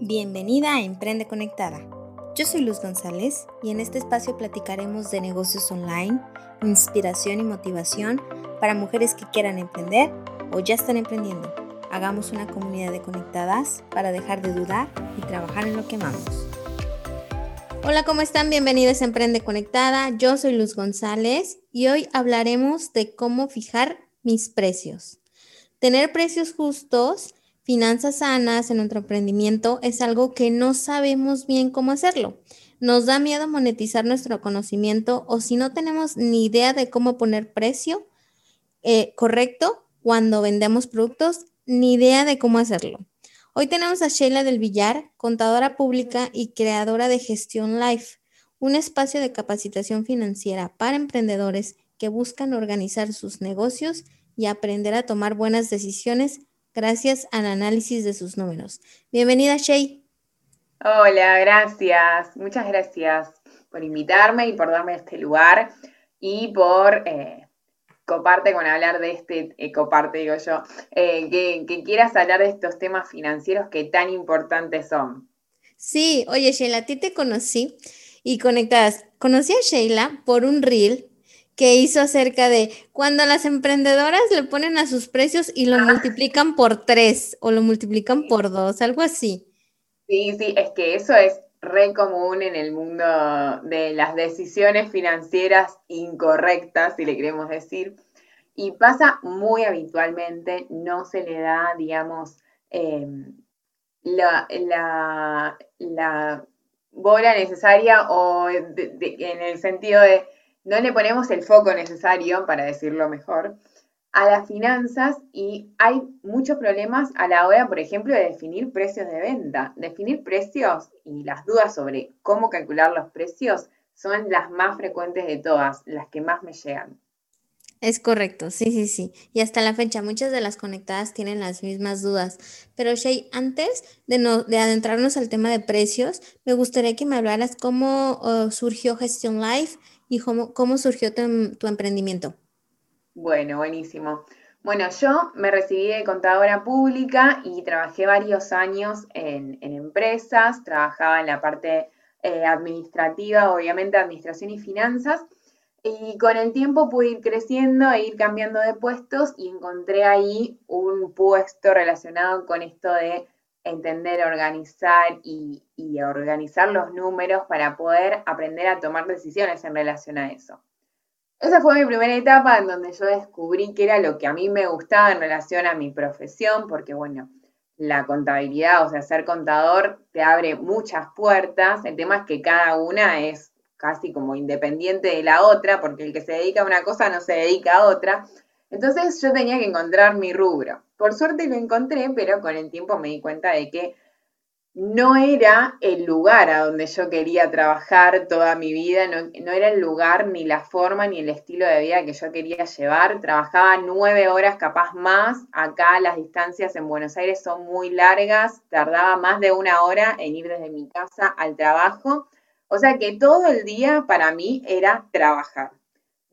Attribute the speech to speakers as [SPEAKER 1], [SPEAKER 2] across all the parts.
[SPEAKER 1] Bienvenida a Emprende Conectada. Yo soy Luz González y en este espacio platicaremos de negocios online, inspiración y motivación para mujeres que quieran emprender o ya están emprendiendo. Hagamos una comunidad de conectadas para dejar de dudar y trabajar en lo que amamos. Hola, ¿cómo están? Bienvenidos a Emprende Conectada. Yo soy Luz González y hoy hablaremos de cómo fijar mis precios. Tener precios justos finanzas sanas en nuestro emprendimiento es algo que no sabemos bien cómo hacerlo. Nos da miedo monetizar nuestro conocimiento o si no tenemos ni idea de cómo poner precio eh, correcto cuando vendemos productos, ni idea de cómo hacerlo. Hoy tenemos a Sheila del Villar, contadora pública y creadora de Gestión Life, un espacio de capacitación financiera para emprendedores que buscan organizar sus negocios y aprender a tomar buenas decisiones gracias al análisis de sus números. Bienvenida, Shay.
[SPEAKER 2] Hola, gracias. Muchas gracias por invitarme y por darme este lugar y por eh, coparte con hablar de este, eh, coparte digo yo, eh, que, que, quieras hablar de estos temas financieros que tan importantes son.
[SPEAKER 1] Sí, oye Sheila, a ti te conocí y conectadas. Conocí a Sheila por un reel que hizo acerca de cuando las emprendedoras le ponen a sus precios y lo multiplican por tres o lo multiplican por dos, algo así.
[SPEAKER 2] Sí, sí, es que eso es re común en el mundo de las decisiones financieras incorrectas, si le queremos decir, y pasa muy habitualmente, no se le da, digamos, em, la, bola necesaria o en el sentido de no le ponemos el foco necesario, para decirlo mejor, a las finanzas y hay muchos problemas a la hora, por ejemplo, de definir precios de venta. Definir precios y las dudas sobre cómo calcular los precios son las más frecuentes de todas, las que más me llegan.
[SPEAKER 1] Es correcto, sí, sí, sí. Y hasta la fecha, muchas de las conectadas tienen las mismas dudas. Pero Shay, antes de, no, de adentrarnos al tema de precios, me gustaría que me hablaras cómo uh, surgió Gestión Life y cómo, surgió tu, emprendimiento.
[SPEAKER 2] Bueno, buenísimo. Bueno, yo me recibí de contadora pública y trabajé varios años en, empresas, trabajaba en la parte eh, administrativa, obviamente administración y finanzas, y con el tiempo pude ir creciendo e ir cambiando de puestos y encontré ahí un puesto relacionado con esto de entender, organizar y, organizar los números para poder aprender a tomar decisiones en relación a eso. Esa fue mi primera etapa en donde yo descubrí que era lo que a mí me gustaba en relación a mi profesión, porque bueno, la contabilidad, o sea, ser contador te abre muchas puertas. El tema es que cada una es casi como independiente de la otra, porque el que se dedica a una cosa no se dedica a otra. Entonces yo tenía que encontrar mi rubro. Por suerte lo encontré, pero con el tiempo me di cuenta de que no era el lugar a donde yo quería trabajar toda mi vida, no, era el lugar, ni la forma, ni el estilo de vida que yo quería llevar. Trabajaba nueve horas, capaz más. Acá las distancias en Buenos Aires son muy largas, tardaba más de una hora en ir desde mi casa al trabajo. O sea que todo el día para mí era trabajar.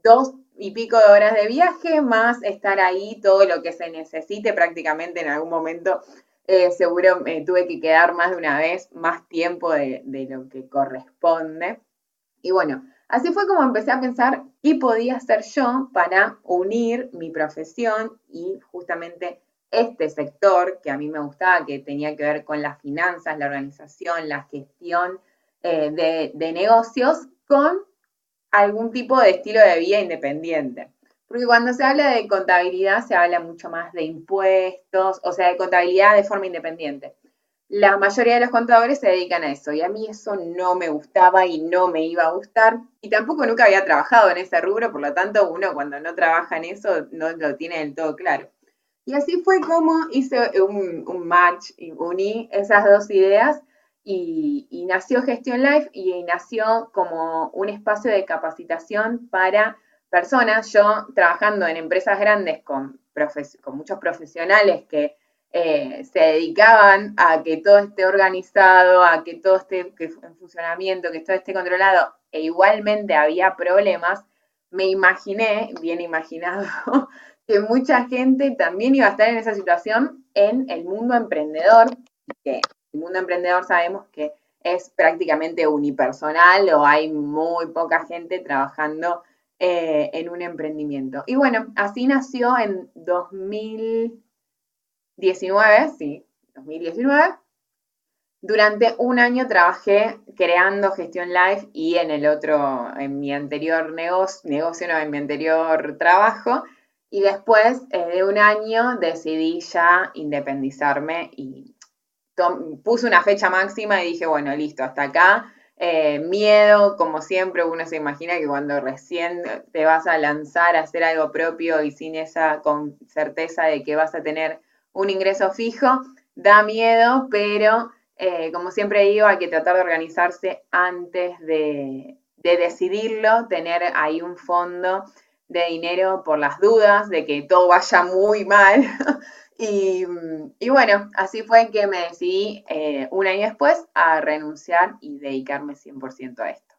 [SPEAKER 2] Dos y pico de horas de viaje, más estar ahí todo lo que se necesite prácticamente en algún momento. Eh, seguro me tuve que quedar más de una vez, más tiempo de, lo que corresponde. Y bueno, así fue como empecé a pensar qué podía hacer yo para unir mi profesión y justamente este sector que a mí me gustaba, que tenía que ver con las finanzas, la organización, la gestión eh, de negocios, con algún tipo de estilo de vida independiente. Porque cuando se habla de contabilidad se habla mucho más de impuestos, o sea, de contabilidad de forma independiente. La mayoría de los contadores se dedican a eso y a mí eso no me gustaba y no me iba a gustar y tampoco nunca había trabajado en ese rubro, por lo tanto uno cuando no trabaja en eso no lo tiene del todo claro. Y así fue como hice un, un match y uní esas dos ideas y, nació Gestión Life y nació como un espacio de capacitación para personas. Yo trabajando en empresas grandes con, con muchos profesionales que eh, se dedicaban a que todo esté organizado, a que todo esté en funcionamiento, que todo esté controlado, e igualmente había problemas, me imaginé, bien imaginado, que mucha gente también iba a estar en esa situación en el mundo emprendedor, que el mundo emprendedor sabemos que es prácticamente unipersonal o hay muy poca gente trabajando eh, en un emprendimiento. Y bueno, así nació en 2019, sí, 2019. Durante un año trabajé creando gestión live y en el otro, en mi anterior negocio, negocio en mi anterior trabajo. Y después eh, de un año decidí ya independizarme y puse una fecha máxima y dije, bueno, listo, hasta acá. Eh, miedo, como siempre, uno se imagina que cuando recién te vas a lanzar a hacer algo propio y sin esa con certeza de que vas a tener un ingreso fijo, da miedo, pero eh, como siempre digo, hay que tratar de organizarse antes de, de decidirlo, tener ahí un fondo de dinero por las dudas de que todo vaya muy mal Y, bueno, así fue que me decidí eh, un año después a renunciar y dedicarme 100% a esto.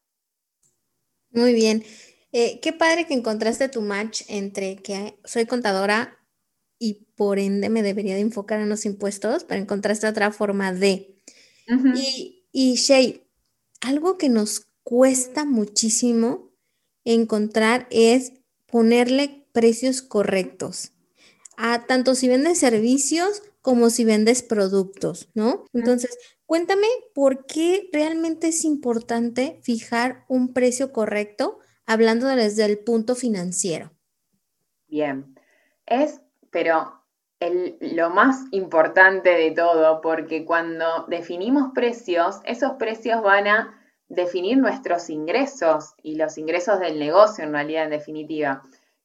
[SPEAKER 1] Muy bien. Eh, qué padre que encontraste tu match entre que soy contadora y por ende me debería de enfocar en los impuestos, pero encontraste otra forma de. Y, y Shay, algo que nos cuesta muchísimo encontrar es ponerle precios correctos a tanto si vendes servicios como si vendes productos, ¿no? Entonces, cuéntame por qué realmente es importante fijar un precio correcto hablando desde el punto financiero.
[SPEAKER 2] Bien, es, pero lo más importante de todo, porque cuando definimos precios, esos precios van a definir nuestros ingresos y los ingresos del negocio en realidad en definitiva.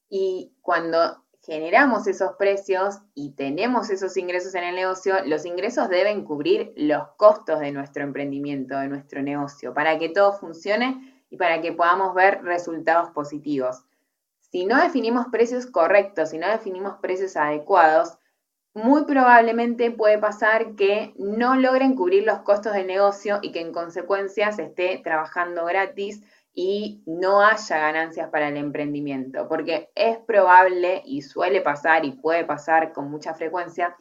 [SPEAKER 2] Y cuando generamos esos precios y tenemos esos ingresos en el negocio, los ingresos deben cubrir los costos de nuestro emprendimiento, de nuestro negocio, para que todo funcione y para que podamos ver resultados positivos. Si no definimos precios correctos, si no definimos precios adecuados, muy probablemente puede pasar que no logren cubrir los costos del negocio y que en consecuencia se esté trabajando gratis y no haya ganancias para el emprendimiento, porque es probable y suele pasar y puede pasar con mucha frecuencia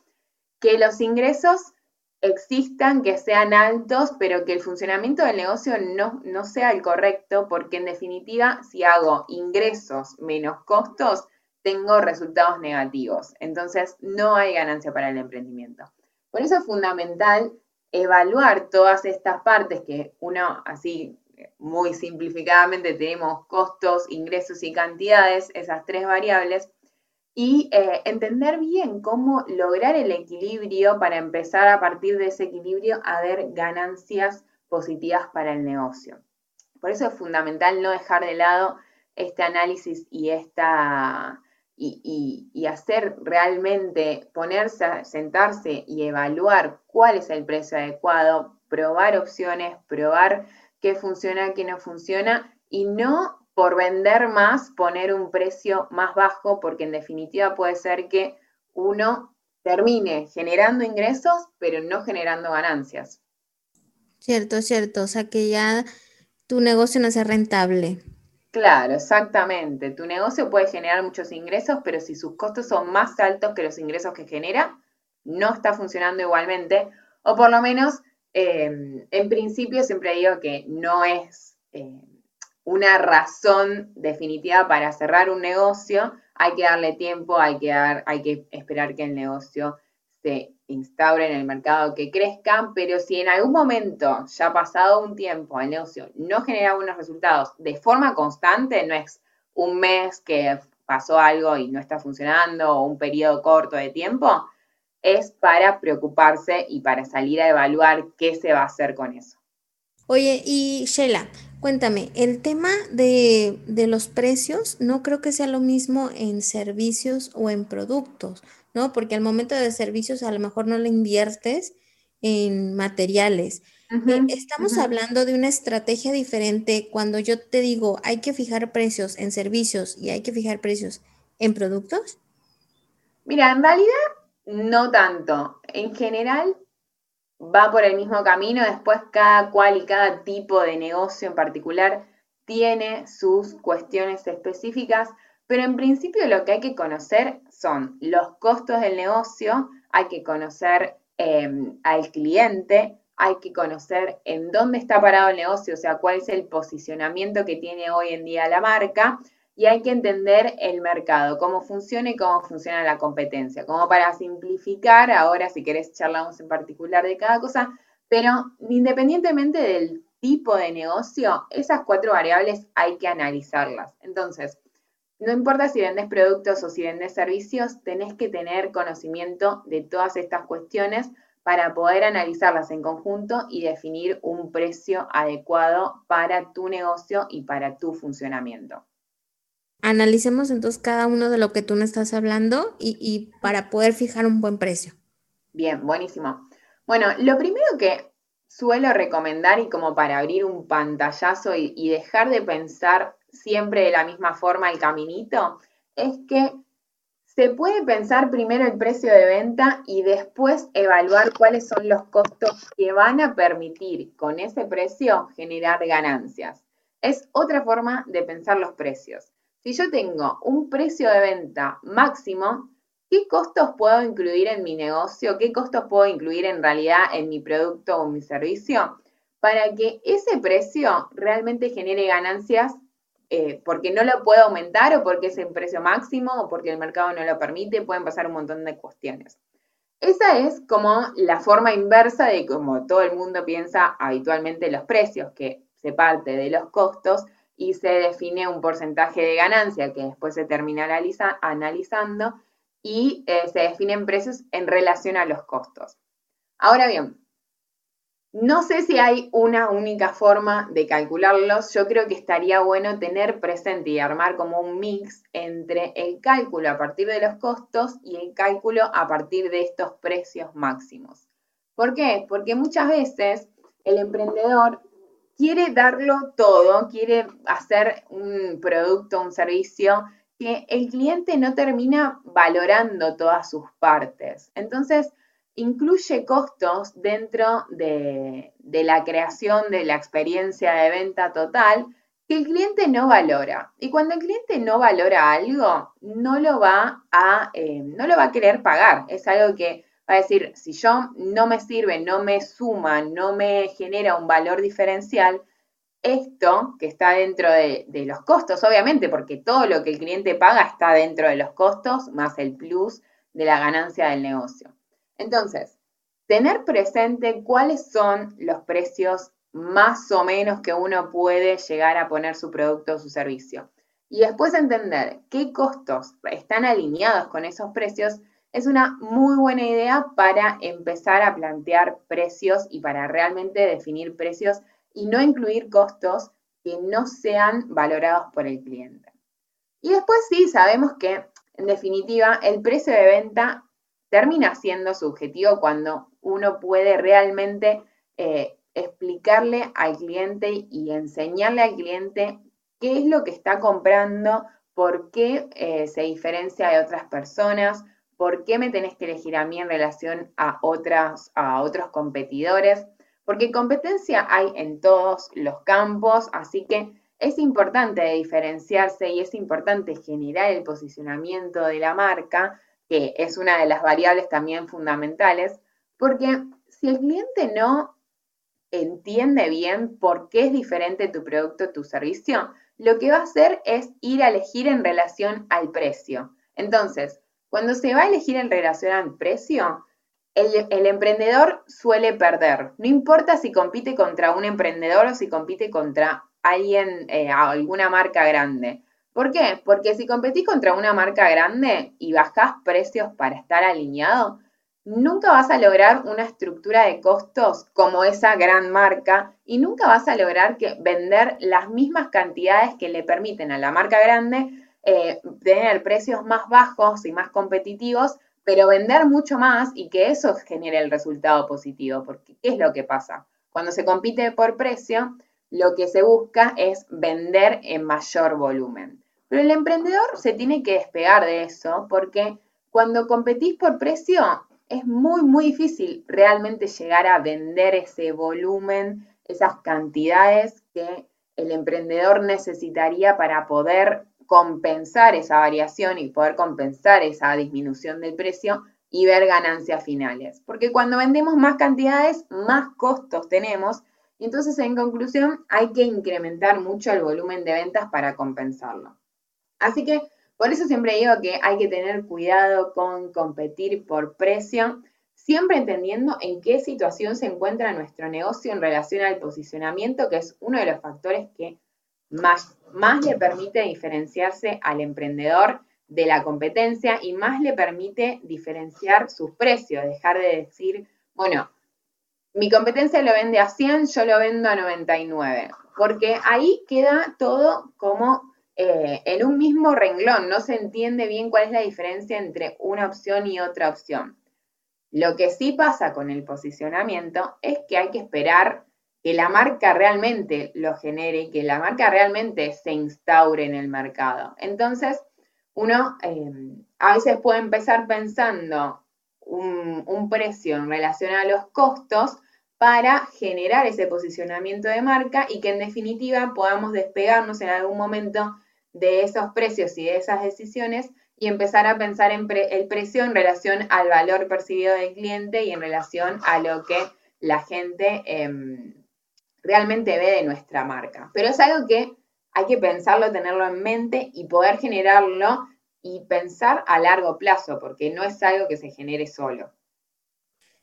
[SPEAKER 2] que los ingresos existan, que sean altos, pero que el funcionamiento del negocio no, no sea el correcto, porque en definitiva, si hago ingresos menos costos, tengo resultados negativos. Entonces, no hay ganancia para el emprendimiento. Por eso es fundamental evaluar todas estas partes que uno así muy simplificadamente tenemos costos, ingresos y cantidades, esas tres variables, y eh, entender bien cómo lograr el equilibrio para empezar a partir de ese equilibrio a ver ganancias positivas para el negocio. Por eso es fundamental no dejar de lado este análisis y esta y, hacer realmente, ponerse, sentarse y evaluar cuál es el precio adecuado, probar opciones, probar qué funciona, qué no funciona, y no por vender más poner un precio más bajo, porque en definitiva puede ser que uno termine generando ingresos, pero no generando ganancias.
[SPEAKER 1] Cierto, cierto, o sea que ya tu negocio no sea rentable.
[SPEAKER 2] Claro, exactamente. Tu negocio puede generar muchos ingresos, pero si sus costos son más altos que los ingresos que genera, no está funcionando igualmente, o por lo menos Em, en principio siempre digo que no es eh, una razón definitiva para cerrar un negocio, hay que darle tiempo, hay que, dar, hay que esperar que el negocio se instaure en el mercado, que crezca, pero si en algún momento, ya pasado un tiempo, el negocio no genera buenos resultados de forma constante, no es un mes que pasó algo y no está funcionando o un periodo corto de tiempo, es para preocuparse y para salir a evaluar qué se va a hacer con eso.
[SPEAKER 1] Oye, y Sheila, cuéntame, el tema de, los precios no creo que sea lo mismo en servicios o en productos, ¿no? Porque al momento de servicios a lo mejor no le inviertes en materiales. Eh, estamos hablando de una estrategia diferente cuando yo te digo hay que fijar precios en servicios y hay que fijar precios en productos.
[SPEAKER 2] Mira, en realidad no tanto. En general va por el mismo camino, después cada cual y cada tipo de negocio en particular tiene sus cuestiones específicas, pero en principio lo que hay que conocer son los costos del negocio, hay que conocer em, al cliente, hay que conocer en dónde está parado el negocio, o sea, cuál es el posicionamiento que tiene hoy en día la marca y hay que entender el mercado, cómo funciona y cómo funciona la competencia, como para simplificar, ahora si querés charlamos en particular de cada cosa, pero independientemente del tipo de negocio, esas cuatro variables hay que analizarlas. Entonces, no importa si vendes productos o si vendes servicios, tenés que tener conocimiento de todas estas cuestiones para poder analizarlas en conjunto y definir un precio adecuado para tu negocio y para tu funcionamiento.
[SPEAKER 1] Analicemos entonces cada uno de lo que tú nos estás hablando y, para poder fijar un buen precio.
[SPEAKER 2] Bien, buenísimo. Bueno, lo primero que suelo recomendar y como para abrir un pantallazo y, dejar de pensar siempre de la misma forma el caminito, es que se puede pensar primero el precio de venta y después evaluar cuáles son los costos que van a permitir con ese precio generar ganancias. Es otra forma de pensar los precios. Si yo tengo un precio de venta máximo, ¿Qué costos puedo incluir en mi negocio? ¿Qué costos puedo incluir en realidad en mi producto o mi servicio? Para que ese precio realmente genere ganancias eh, porque no lo puedo aumentar o porque es el precio máximo o porque el mercado no lo permite, pueden pasar un montón de cuestiones. Esa es como la forma inversa de cómo todo el mundo piensa habitualmente los precios, que se parte de los costos y se define un porcentaje de ganancia que después se termina analizando y eh, se definen precios en relación a los costos. Ahora bien, no sé si hay una única forma de calcularlos. Yo creo que estaría bueno tener presente y armar como un mix entre el cálculo a partir de los costos y el cálculo a partir de estos precios máximos. ¿Por qué? Porque muchas veces el emprendedor quiere darlo todo, quiere hacer un producto, un servicio que el cliente no termina valorando todas sus partes. Entonces, incluye costos dentro de, la creación de la experiencia de venta total que el cliente no valora. Y cuando el cliente no valora algo, no lo va a, eh, no lo va a querer pagar. Es algo que va a decir, si yo no me sirve, no me suma, no me genera un valor diferencial, esto que está dentro de, los costos, obviamente, porque todo lo que el cliente paga está dentro de los costos, más el plus de la ganancia del negocio. Entonces, tener presente cuáles son los precios más o menos que uno puede llegar a poner su producto o su servicio. Y después entender qué costos están alineados con esos precios es una muy buena idea para empezar a plantear precios y para realmente definir precios y no incluir costos que no sean valorados por el cliente. Y después sí, sabemos que en definitiva el precio de venta termina siendo subjetivo cuando uno puede realmente eh, explicarle al cliente y enseñarle al cliente qué es lo que está comprando, por qué eh, se diferencia de otras personas, por qué me tenés que elegir a mí en relación a, otras, a otros competidores porque competencia hay en todos los campos, así que es importante diferenciarse y es importante generar el posicionamiento de la marca, que es una de las variables también fundamentales, porque si el cliente no entiende bien por qué es diferente tu producto tu servicio, lo que va a hacer es ir a elegir en relación al precio. Entonces, cuando se va a elegir en relación al precio, el, emprendedor suele perder. No importa si compite contra un emprendedor o si compite contra alguien, eh, alguna marca grande. ¿Por qué? Porque si competís contra una marca grande y bajás precios para estar alineado, nunca vas a lograr una estructura de costos como esa gran marca y nunca vas a lograr que vender las mismas cantidades que le permiten a la marca grande eh, tener precios más bajos y más competitivos pero vender mucho más y que eso genere el resultado positivo, porque ¿qué es lo que pasa? Cuando se compite por precio, lo que se busca es vender en mayor volumen. Pero el emprendedor se tiene que despegar de eso porque cuando competís por precio es muy, muy difícil realmente llegar a vender ese volumen, esas cantidades que el emprendedor necesitaría para poder compensar esa variación y poder compensar esa disminución del precio y ver ganancias finales. Porque cuando vendemos más cantidades, más costos tenemos. Y entonces, en conclusión, hay que incrementar mucho el volumen de ventas para compensarlo. Así que por eso siempre digo que hay que tener cuidado con competir por precio, siempre entendiendo en qué situación se encuentra nuestro negocio en relación al posicionamiento, que es uno de los factores que más, más le permite diferenciarse al emprendedor de la competencia y más le permite diferenciar sus precios, dejar de decir, bueno, mi competencia lo vende a 100, yo lo vendo a 99, porque ahí queda todo como eh, en un mismo renglón, no se entiende bien cuál es la diferencia entre una opción y otra opción. Lo que sí pasa con el posicionamiento es que hay que esperar que la marca realmente lo genere, que la marca realmente se instaure en el mercado. Entonces, uno eh, a veces puede empezar pensando un, precio en relación a los costos para generar ese posicionamiento de marca y que en definitiva podamos despegarnos en algún momento de esos precios y de esas decisiones y empezar a pensar en el precio en relación al valor percibido del cliente y en relación a lo que la gente em, realmente ve de nuestra marca. Pero es algo que hay que pensarlo, tenerlo en mente y poder generarlo y pensar a largo plazo, porque no es algo que se genere solo.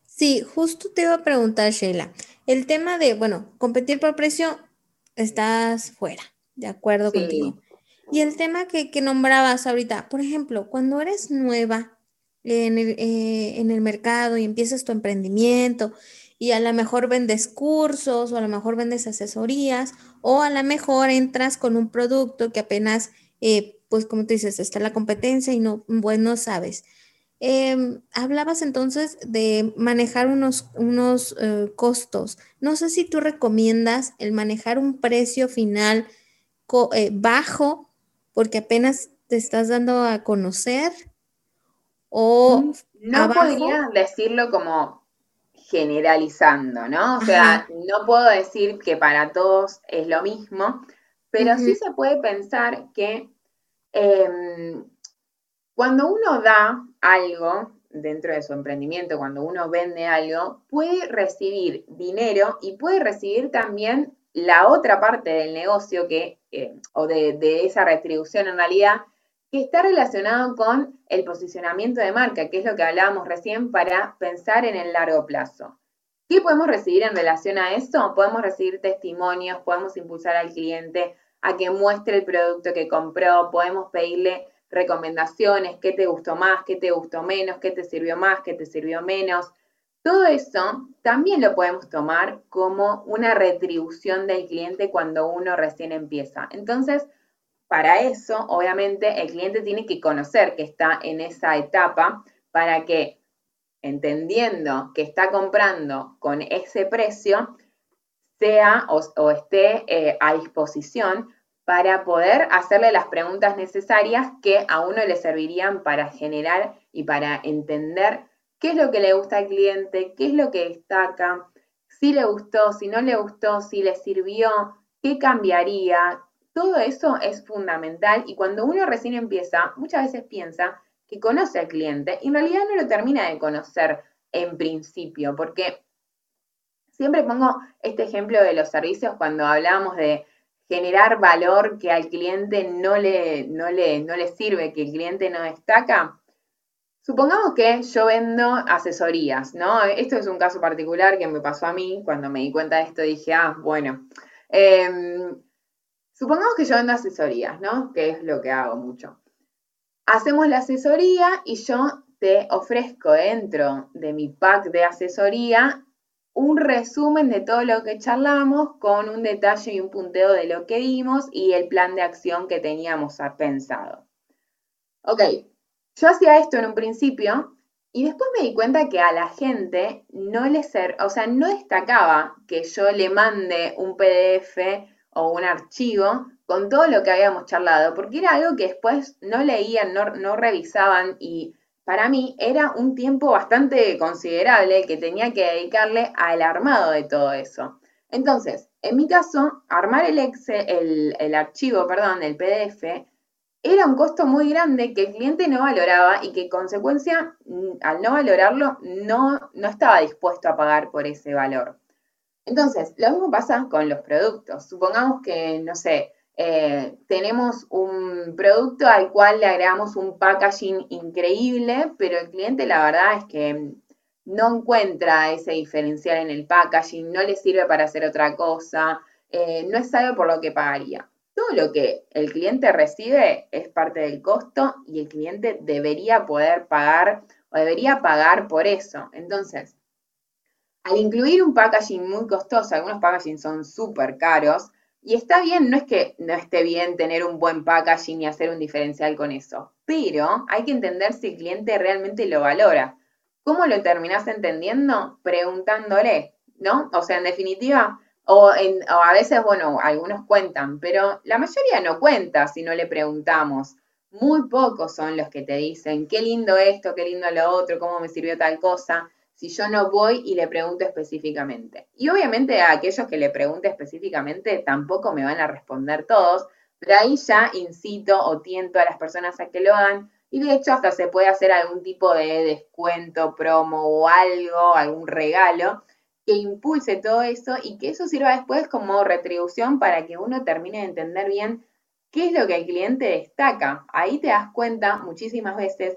[SPEAKER 1] Sí, justo te iba a preguntar, Sheila. El tema de, bueno, competir por precio, estás fuera, de acuerdo contigo. Y el tema que, nombrabas ahorita, por ejemplo, cuando eres nueva en el, eh, en el mercado y empiezas tu emprendimiento y a lo mejor vendes cursos o a lo mejor vendes asesorías o a lo mejor entras con un producto que apenas, eh, pues como tú dices, está la competencia y no, bueno, sabes. Em, hablabas entonces de manejar unos, unos eh, costos. No sé si tú recomiendas el manejar un precio final bajo porque apenas te estás dando a conocer o
[SPEAKER 2] mm, no podría decirlo como generalizando, ¿no? O sea, no puedo decir que para todos es lo mismo, pero sí se puede pensar que em, cuando uno da algo dentro de su emprendimiento, cuando uno vende algo, puede recibir dinero y puede recibir también la otra parte del negocio que, eh, o de, esa retribución en realidad, que está relacionado con el posicionamiento de marca, que es lo que hablábamos recién para pensar en el largo plazo. ¿Qué podemos recibir en relación a eso? Podemos recibir testimonios, podemos impulsar al cliente a que muestre el producto que compró, podemos pedirle recomendaciones, qué te gustó más, qué te gustó menos, qué te sirvió más, qué te sirvió menos. Todo eso también lo podemos tomar como una retribución del cliente cuando uno recién empieza. Entonces, para eso, obviamente, el cliente tiene que conocer que está en esa etapa para que, entendiendo que está comprando con ese precio, sea o, esté eh, a disposición para poder hacerle las preguntas necesarias que a uno le servirían para generar y para entender qué es lo que le gusta al cliente, qué es lo que destaca, si le gustó, si no le gustó, si le sirvió, qué cambiaría. Todo eso es fundamental y cuando uno recién empieza, muchas veces piensa que conoce al cliente y en realidad no lo termina de conocer en principio, porque siempre pongo este ejemplo de los servicios cuando hablamos de generar valor que al cliente no le, no le, no le sirve, que el cliente no destaca. Supongamos que yo vendo asesorías, ¿no? Esto es un caso particular que me pasó a mí. Cuando me di cuenta de esto dije, ah, bueno. Em, supongamos que yo vendo asesorías, ¿no? Que es lo que hago mucho. Hacemos la asesoría y yo te ofrezco dentro de mi pack de asesoría un resumen de todo lo que charlamos con un detalle y un punteo de lo que vimos y el plan de acción que teníamos pensado. Ok, yo hacía esto en un principio y después me di cuenta que a la gente no le ser, o sea, no destacaba que yo le mande un PDF o un archivo con todo lo que habíamos charlado, porque era algo que después no leían, no, revisaban y para mí era un tiempo bastante considerable que tenía que dedicarle al armado de todo eso. Entonces, en mi caso, armar el, el, archivo, perdón, el PDF era un costo muy grande que el cliente no valoraba y que en consecuencia, mm, al no valorarlo, no estaba dispuesto a pagar por ese valor. Entonces, lo mismo pasa con los productos. Supongamos que, no sé, eh, tenemos un producto al cual le agregamos un packaging increíble, pero el cliente la verdad es que no encuentra ese diferencial en el packaging, no le sirve para hacer otra cosa, eh, no es algo por lo que pagaría. Todo lo que el cliente recibe es parte del costo y el cliente debería poder pagar o debería pagar por eso. Entonces, al incluir un packaging muy costoso, algunos packaging son súper caros, y está bien, no es que no esté bien tener un buen packaging y hacer un diferencial con eso, pero hay que entender si el cliente realmente lo valora. ¿Cómo lo terminás entendiendo? Preguntándole, ¿no? O sea, en definitiva, o, a veces, bueno, algunos cuentan, pero la mayoría no cuenta si no le preguntamos. Muy pocos son los que te dicen, qué lindo esto, qué lindo lo otro, cómo me sirvió tal cosa, si yo no voy y le pregunto específicamente. Y obviamente a aquellos que le pregunte específicamente tampoco me van a responder todos, pero ahí ya incito o tiento a las personas a que lo hagan. Y de hecho hasta se puede hacer algún tipo de descuento, promo o algo, algún regalo que impulse todo eso y que eso sirva después como retribución para que uno termine de entender bien qué es lo que el cliente destaca. Ahí te das cuenta muchísimas veces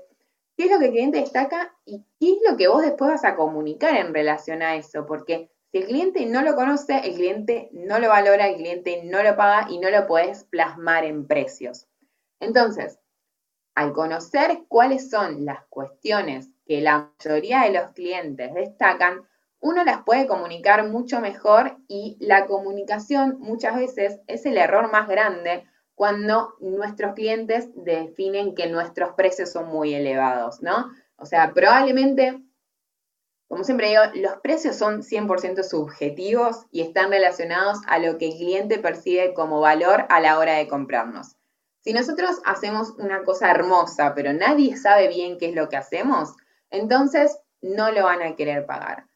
[SPEAKER 2] qué es lo que el cliente destaca y qué es lo que vos después vas a comunicar en relación a eso, porque si el cliente no lo conoce, el cliente no lo valora, el cliente no lo paga y no lo puedes plasmar en precios. Entonces, al conocer cuáles son las cuestiones que la mayoría de los clientes destacan, uno las puede comunicar mucho mejor y la comunicación muchas veces es el error más grande cuando nuestros clientes definen que nuestros precios son muy elevados, ¿no? O sea, probablemente, como siempre digo, los precios son 100% subjetivos y están relacionados a lo que el cliente percibe como valor a la hora de comprarnos. Si nosotros hacemos una cosa hermosa, pero nadie sabe bien qué es lo que hacemos, entonces no lo van a querer pagar.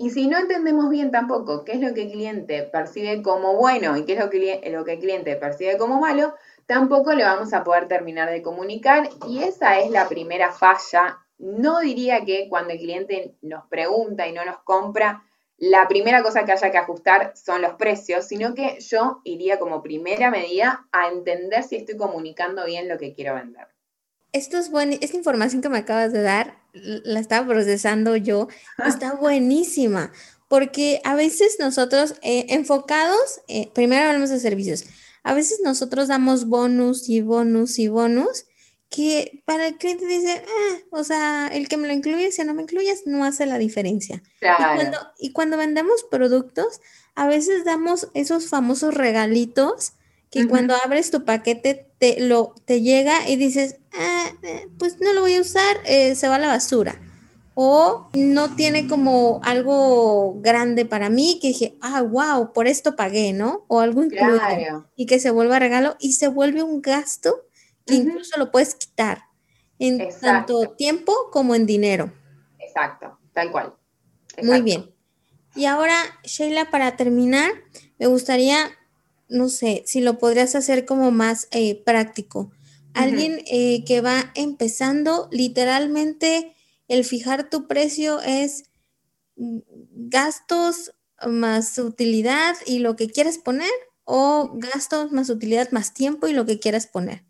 [SPEAKER 2] Y si no entendemos bien tampoco qué es lo que el cliente percibe como bueno y qué es lo que, el cliente percibe como malo, tampoco le vamos a poder terminar de comunicar y esa es la primera falla. No diría que cuando el cliente nos pregunta y no nos compra, la primera cosa que haya que ajustar son los precios, sino que yo iría como primera medida a entender si estoy comunicando bien lo que quiero vender.
[SPEAKER 1] Esto es bueno, esta información que me acabas de dar la estaba procesando yo, está buenísima, porque a veces nosotros eh, enfocados, eh, primero hablamos de servicios, a veces nosotros damos bonus y bonus y bonus que para el cliente dice, ah, o sea, el que me lo incluye, si no me incluyes, no hace la diferencia. Y, cuando, y cuando vendemos productos, a veces damos esos famosos regalitos que cuando abres tu paquete te, lo, te llega y dices, ah, eh, pues no lo voy a usar, eh, se va a la basura. O no tiene como algo grande para mí que dije, ah, wow, por esto pagué, ¿no? O algo incluido. Y que se vuelva regalo y se vuelve un gasto que incluso lo puedes quitar en tanto tiempo como en dinero.
[SPEAKER 2] Exacto, tal cual.
[SPEAKER 1] Muy bien. Y ahora, Sheila, para terminar, me gustaría no sé, si lo podrías hacer como más eh, práctico. Alguien eh, que va empezando, literalmente el fijar tu precio es gastos más utilidad y lo que quieras poner o gastos más utilidad más tiempo y lo que quieras poner.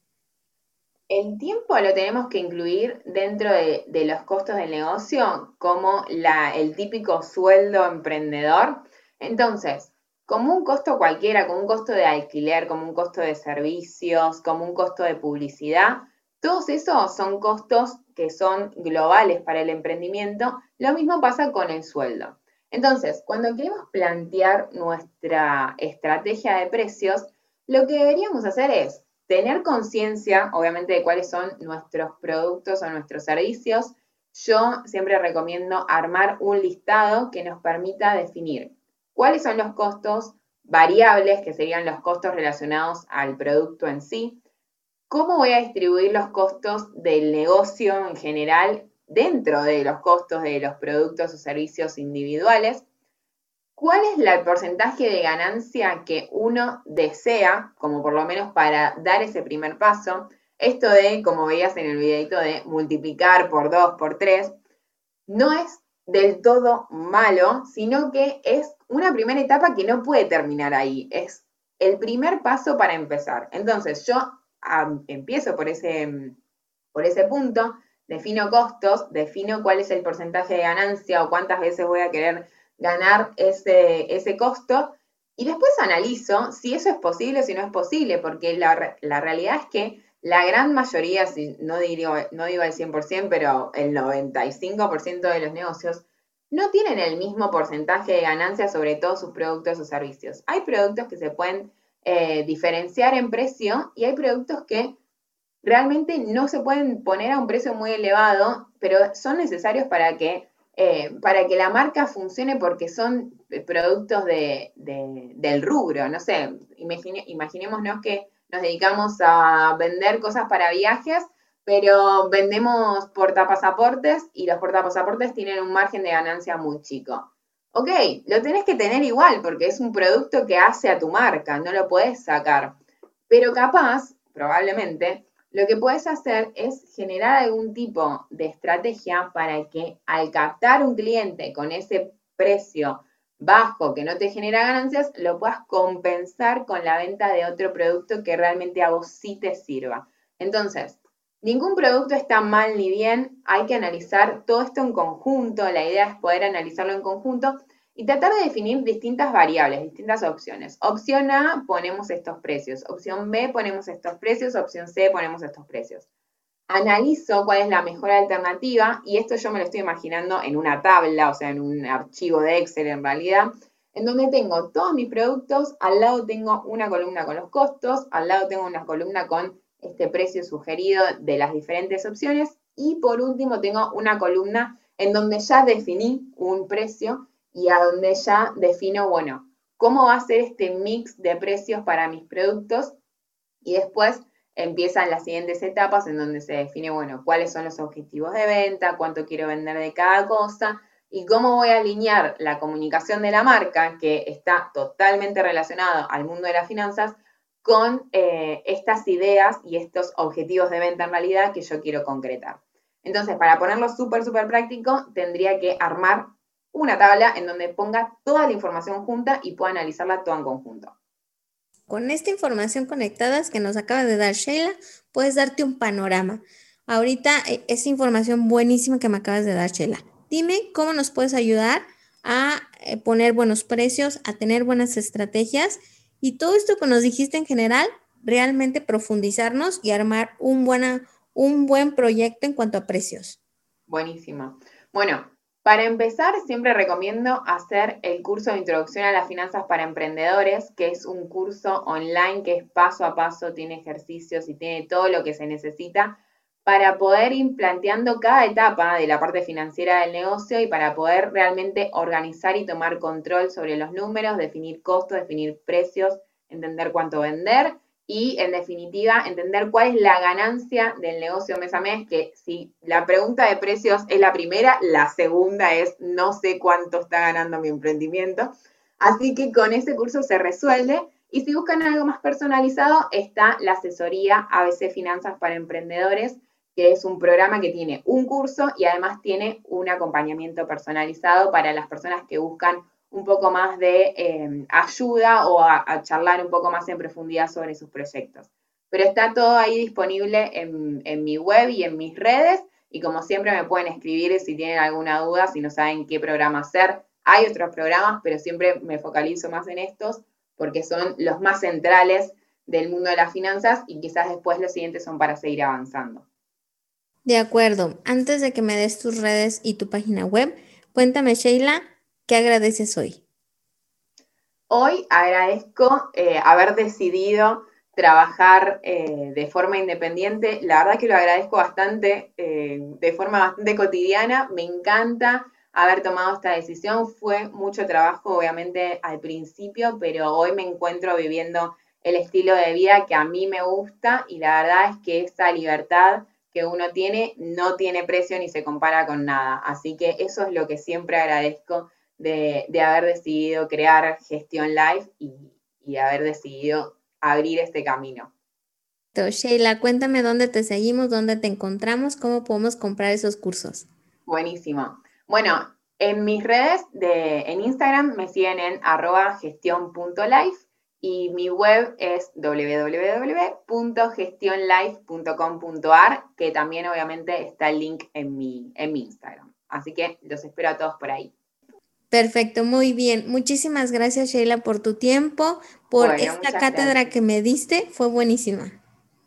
[SPEAKER 2] El tiempo lo tenemos que incluir dentro de, de los costos del negocio como la, el típico sueldo emprendedor. Entonces, como un costo cualquiera, como un costo de alquiler, como un costo de servicios, como un costo de publicidad. Todos esos son costos que son globales para el emprendimiento. Lo mismo pasa con el sueldo. Entonces, cuando queremos plantear nuestra estrategia de precios, lo que deberíamos hacer es tener conciencia, obviamente, de cuáles son nuestros productos o nuestros servicios. Yo siempre recomiendo armar un listado que nos permita definir cuáles son los costos variables, que serían los costos relacionados al producto en sí, cómo voy a distribuir los costos del negocio en general dentro de los costos de los productos o servicios individuales, cuál es el porcentaje de ganancia que uno desea, como por lo menos para dar ese primer paso. esto de, como veías en el videito, de multiplicar por 2, por 3, no es del todo malo, sino que es una primera etapa que no puede terminar ahí. Es el primer paso para empezar. Entonces, yo empiezo por ese, por ese punto, defino costos, defino cuál es el porcentaje de ganancia o cuántas veces voy a querer ganar ese, ese costo y después analizo si eso es posible o si no es posible, porque la, la realidad es que la gran mayoría, si no, digo, no digo el 100%, pero el 95% de los negocios no tienen el mismo porcentaje de ganancia sobre todos sus productos o servicios. Hay productos que se pueden eh, diferenciar en precio y hay productos que realmente no se pueden poner a un precio muy elevado, pero son necesarios para que, eh, para que la marca funcione porque son productos de, del rubro. No sé, imaginémonos que nos dedicamos a vender cosas para viajes pero vendemos portapasaportes y los portapasaportes tienen un margen de ganancia muy chico. Ok, lo tenés que tener igual porque es un producto que hace a tu marca, no lo puedes sacar. Pero capaz, probablemente, lo que puedes hacer es generar algún tipo de estrategia para que al captar un cliente con ese precio bajo que no te genera ganancias, lo puedas compensar con la venta de otro producto que realmente a vos sí te sirva. Entonces, Ningún producto está mal ni bien, hay que analizar todo esto en conjunto, la idea es poder analizarlo en conjunto y tratar de definir distintas variables, distintas opciones. Opción A, ponemos estos precios. Opción B, ponemos estos precios. Opción C, ponemos estos precios. Analizo cuál es la mejor alternativa y esto yo me lo estoy imaginando en una tabla, o sea, en un archivo de Excel en realidad, en donde tengo todos mis productos, al lado tengo una columna con los costos, al lado tengo una columna con este precio sugerido de las diferentes opciones. Y por último tengo una columna en donde ya definí un precio y a donde ya defino, bueno, cómo va a ser este mix de precios para mis productos. Y después empiezan las siguientes etapas en donde se define, bueno, cuáles son los objetivos de venta, cuánto quiero vender de cada cosa y cómo voy a alinear la comunicación de la marca, que está totalmente relacionado al mundo de las finanzas, con eh, estas ideas y estos objetivos de venta en realidad que yo quiero concretar. Entonces, para ponerlo súper, súper práctico, tendría que armar una tabla en donde ponga toda la información junta y pueda analizarla toda en conjunto.
[SPEAKER 1] Con esta información conectada que nos acaba de dar Sheila, puedes darte un panorama. Ahorita, eh, esa información buenísima que me acabas de dar, Sheila. Dime cómo nos puedes ayudar a eh, poner buenos precios, a tener buenas estrategias y todo esto que nos dijiste en general, realmente profundizarnos y armar un, buena, un buen proyecto en cuanto a precios.
[SPEAKER 2] Buenísimo. Bueno, para empezar, siempre recomiendo hacer el curso de Introducción a las Finanzas para Emprendedores, que es un curso online que es paso a paso, tiene ejercicios y tiene todo lo que se necesita para poder ir planteando cada etapa de la parte financiera del negocio y para poder realmente organizar y tomar control sobre los números, definir costos, definir precios, entender cuánto vender y en definitiva entender cuál es la ganancia del negocio mes a mes, que si la pregunta de precios es la primera, la segunda es no sé cuánto está ganando mi emprendimiento. Así que con ese curso se resuelve. Y si buscan algo más personalizado, está la asesoría ABC Finanzas para Emprendedores, que es un programa que tiene un curso y además tiene un acompañamiento personalizado para las personas que buscan un poco más de em, ayuda o a, charlar un poco más en profundidad sobre sus proyectos. Pero está todo ahí disponible en, en mi web y en mis redes y como siempre me pueden escribir si tienen alguna duda, si no saben qué programa hacer. Hay otros programas, pero siempre me focalizo más en estos porque son los más centrales del mundo de las finanzas y quizás después los siguientes son para seguir avanzando.
[SPEAKER 1] De acuerdo. Antes de que me des tus redes y tu página web, cuéntame, Sheila, ¿qué agradeces hoy?
[SPEAKER 2] Hoy agradezco eh, haber decidido trabajar eh, de forma independiente. La verdad que lo agradezco bastante, eh, de forma bastante cotidiana. Me encanta haber tomado esta decisión. Fue mucho trabajo, obviamente, al principio, pero hoy me encuentro viviendo el estilo de vida que a mí me gusta y la verdad es que esa libertad que uno tiene no tiene precio ni se compara con nada. Así que eso es lo que siempre agradezco de, haber decidido crear Gestión Live y, y haber decidido abrir este camino.
[SPEAKER 1] Sheila, cuéntame dónde te seguimos, dónde te encontramos, cómo podemos comprar esos cursos.
[SPEAKER 2] Buenísimo. Bueno, en mis redes de, en Instagram me siguen en arroba gestión.life y mi web es www.gestionlife.com.ar, que también obviamente está el link en mi, en mi Instagram. Así que los espero a todos por ahí.
[SPEAKER 1] Perfecto, muy bien. Muchísimas gracias Sheila por tu tiempo, por esta cátedra que me diste, fue buenísima.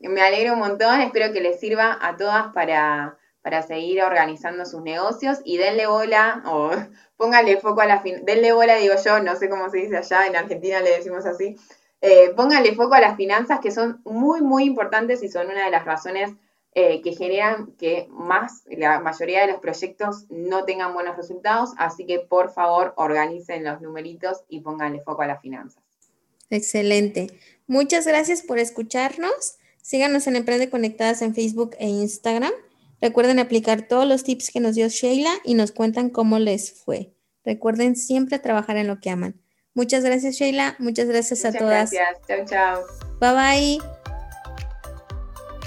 [SPEAKER 2] Me alegro un montón, espero que les sirva a todas para, seguir organizando sus negocios y denle bola, o póngale foco a la fin, denle bola, digo yo, no sé cómo se dice allá, en Argentina le decimos así, eh, póngale foco a las finanzas que son muy, muy importantes y son una de las razones eh, que generan que más, la mayoría de los proyectos no tengan buenos resultados, así que por favor organicen los numeritos y pónganle foco a las finanzas.
[SPEAKER 1] Excelente. Muchas gracias por escucharnos. Síganos en Emprende Conectadas en Facebook e Instagram. Recuerden aplicar todos los tips que nos dio Sheila y nos cuentan cómo les fue. Recuerden siempre trabajar en lo que aman. Muchas gracias, Sheila. Muchas gracias a todas.
[SPEAKER 2] Gracias. Chao, chao.
[SPEAKER 1] Bye bye.